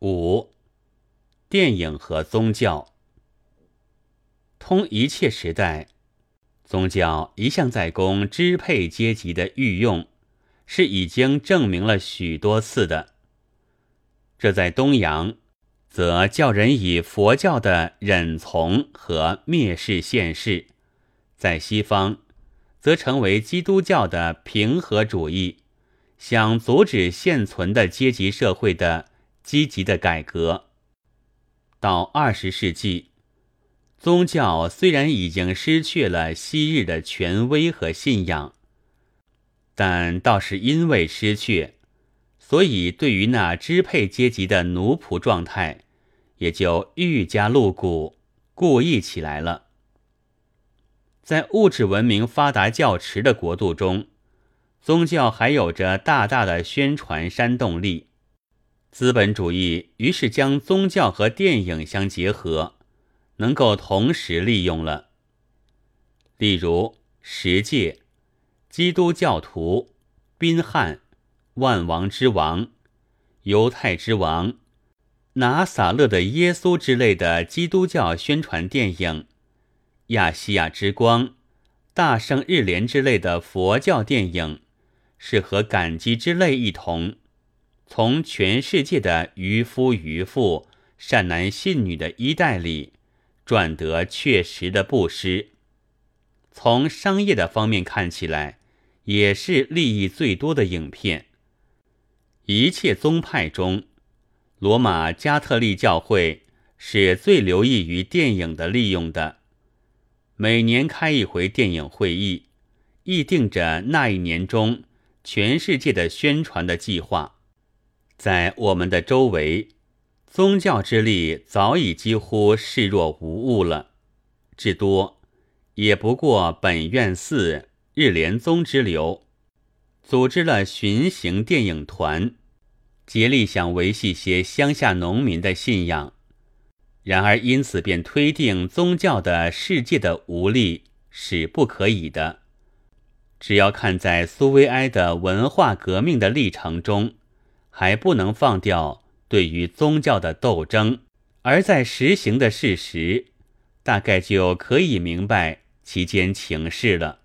五、电影和宗教。通一切时代，宗教一向在供支配阶级的御用，是已经证明了许多次的。这在东洋，则叫人以佛教的忍从和蔑视现世；在西方，则成为基督教的平和主义，想阻止现存的阶级社会的。积极的改革。到二十世纪，宗教虽然已经失去了昔日的权威和信仰，但倒是因为失去，所以对于那支配阶级的奴仆状态，也就愈加露骨、故意起来了。在物质文明发达较迟的国度中，宗教还有着大大的宣传煽动力。资本主义于是将宗教和电影相结合，能够同时利用了。例如，十诫、基督教徒、宾汉、万王之王、犹太之王、拿撒勒的耶稣之类的基督教宣传电影，亚细亚之光、大圣日莲之类的佛教电影，是和感激之类一同。从全世界的渔夫渔妇、善男信女的衣袋里赚得确实的布施，从商业的方面看起来，也是利益最多的影片。一切宗派中，罗马加特利教会是最留意于电影的利用的，每年开一回电影会议，议定着那一年中全世界的宣传的计划。在我们的周围，宗教之力早已几乎视若无物了，至多也不过本院寺、日莲宗之流，组织了巡行电影团，竭力想维系些乡下农民的信仰。然而，因此便推定宗教的世界的无力是不可以的。只要看在苏维埃的文化革命的历程中。还不能放掉对于宗教的斗争，而在实行的事实，大概就可以明白其间情势了。